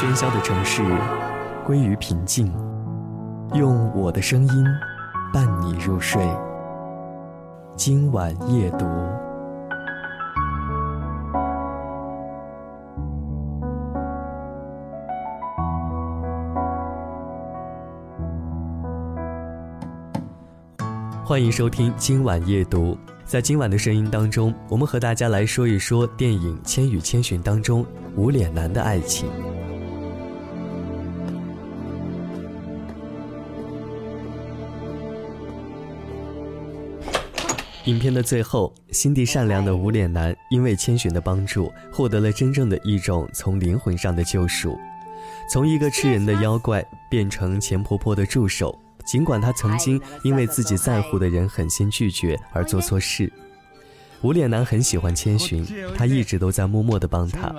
喧嚣的城市归于平静，用我的声音伴你入睡。今晚夜读，欢迎收听今晚夜读。在今晚的声音当中，我们和大家来说一说电影《千与千寻》当中无脸男的爱情。影片的最后，心地善良的无脸男因为千寻的帮助，获得了真正的一种从灵魂上的救赎，从一个吃人的妖怪变成钱婆婆的助手。尽管他曾经因为自己在乎的人狠心拒绝而做错事，无脸男很喜欢千寻，他一直都在默默地帮他。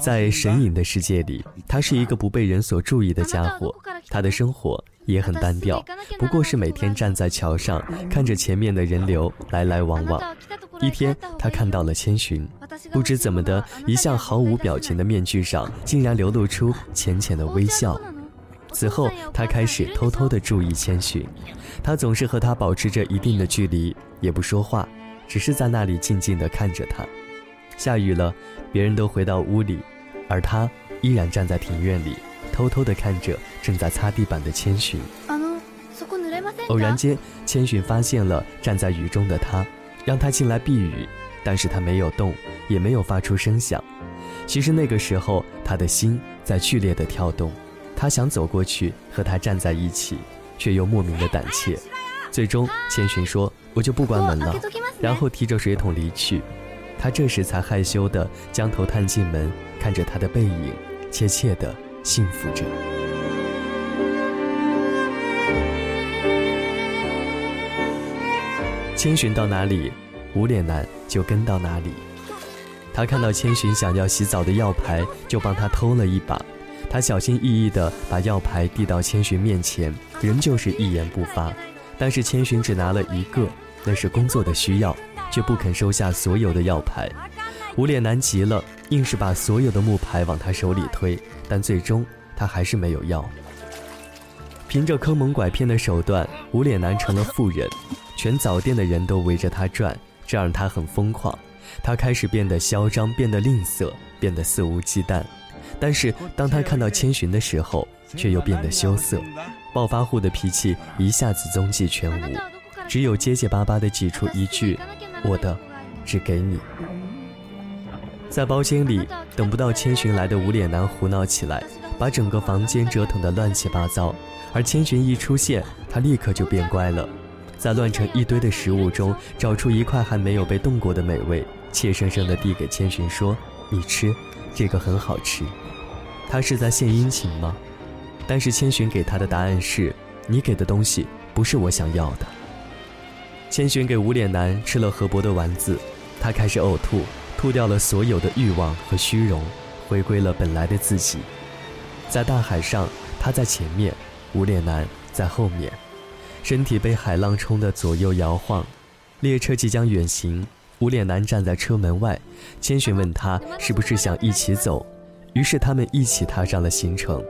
在神隐的世界里，他是一个不被人所注意的家伙，他的生活也很单调，不过是每天站在桥上看着前面的人流来来往往。一天，他看到了千寻，不知怎么的，一向毫无表情的面具上竟然流露出浅浅的微笑。此后，他开始偷偷地注意千寻，他总是和他保持着一定的距离，也不说话，只是在那里静静地看着他。下雨了，别人都回到屋里，而他依然站在庭院里，偷偷地看着正在擦地板的千寻。偶然间，千寻发现了站在雨中的他，让他进来避雨，但是他没有动，也没有发出声响。其实那个时候，他的心在剧烈的跳动。他想走过去和他站在一起，却又莫名的胆怯。最终，千寻说：“我就不关门了。”然后提着水桶离去。他这时才害羞地将头探进门，看着他的背影，怯怯地幸福着。千寻到哪里，无脸男就跟到哪里。他看到千寻想要洗澡的药牌，就帮他偷了一把。他小心翼翼地把药牌递到千寻面前，仍旧是一言不发。但是千寻只拿了一个，那是工作的需要，却不肯收下所有的药牌。无脸男急了，硬是把所有的木牌往他手里推，但最终他还是没有要。凭着坑蒙拐骗的手段，无脸男成了富人，全早店的人都围着他转，这让他很疯狂。他开始变得嚣张，变得吝啬，变得肆无忌惮。但是当他看到千寻的时候，却又变得羞涩，暴发户的脾气一下子踪迹全无，只有结结巴巴地挤出一句：“我的，只给你。”在包间里等不到千寻来的无脸男胡闹起来，把整个房间折腾得乱七八糟。而千寻一出现，他立刻就变乖了，在乱成一堆的食物中找出一块还没有被动过的美味，怯生生地递给千寻说：“你吃，这个很好吃。”他是在献殷勤吗？但是千寻给他的答案是：你给的东西不是我想要的。千寻给无脸男吃了河伯的丸子，他开始呕吐，吐掉了所有的欲望和虚荣，回归了本来的自己。在大海上，他在前面，无脸男在后面，身体被海浪冲得左右摇晃。列车即将远行，无脸男站在车门外，千寻问他是不是想一起走。于是他们一起踏上了行程。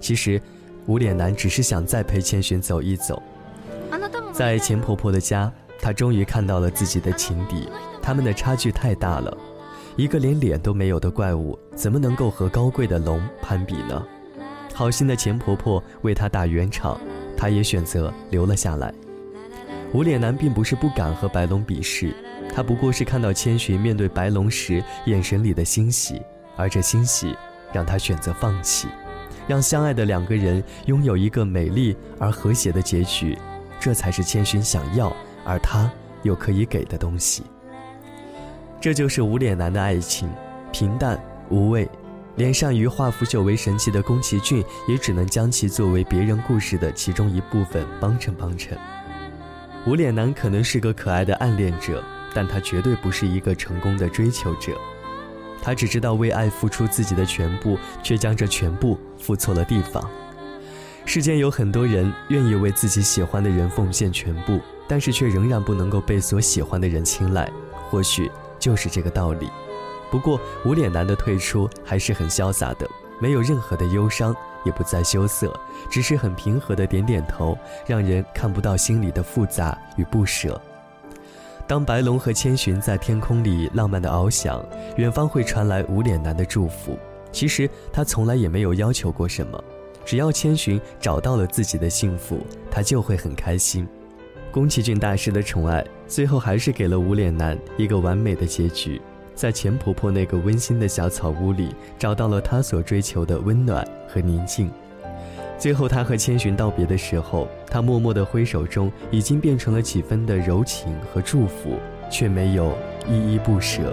其实，无脸男只是想再陪千寻走一走。在钱婆婆的家，他终于看到了自己的情敌。他们的差距太大了，一个连脸都没有的怪物，怎么能够和高贵的龙攀比呢？好心的钱婆婆为他打圆场，他也选择留了下来。无脸男并不是不敢和白龙比试，他不过是看到千寻面对白龙时眼神里的欣喜，而这欣喜。让他选择放弃，让相爱的两个人拥有一个美丽而和谐的结局，这才是千寻想要而他又可以给的东西。这就是无脸男的爱情，平淡无味，连善于化腐朽为神奇的宫崎骏也只能将其作为别人故事的其中一部分帮衬帮衬。无脸男可能是个可爱的暗恋者，但他绝对不是一个成功的追求者。他只知道为爱付出自己的全部，却将这全部付错了地方。世间有很多人愿意为自己喜欢的人奉献全部，但是却仍然不能够被所喜欢的人青睐。或许就是这个道理。不过无脸男的退出还是很潇洒的，没有任何的忧伤，也不再羞涩，只是很平和的点点头，让人看不到心里的复杂与不舍。当白龙和千寻在天空里浪漫的翱翔，远方会传来无脸男的祝福。其实他从来也没有要求过什么，只要千寻找到了自己的幸福，他就会很开心。宫崎骏大师的宠爱，最后还是给了无脸男一个完美的结局，在钱婆婆那个温馨的小草屋里，找到了他所追求的温暖和宁静。最后，他和千寻道别的时候，他默默的挥手中，已经变成了几分的柔情和祝福，却没有依依不舍。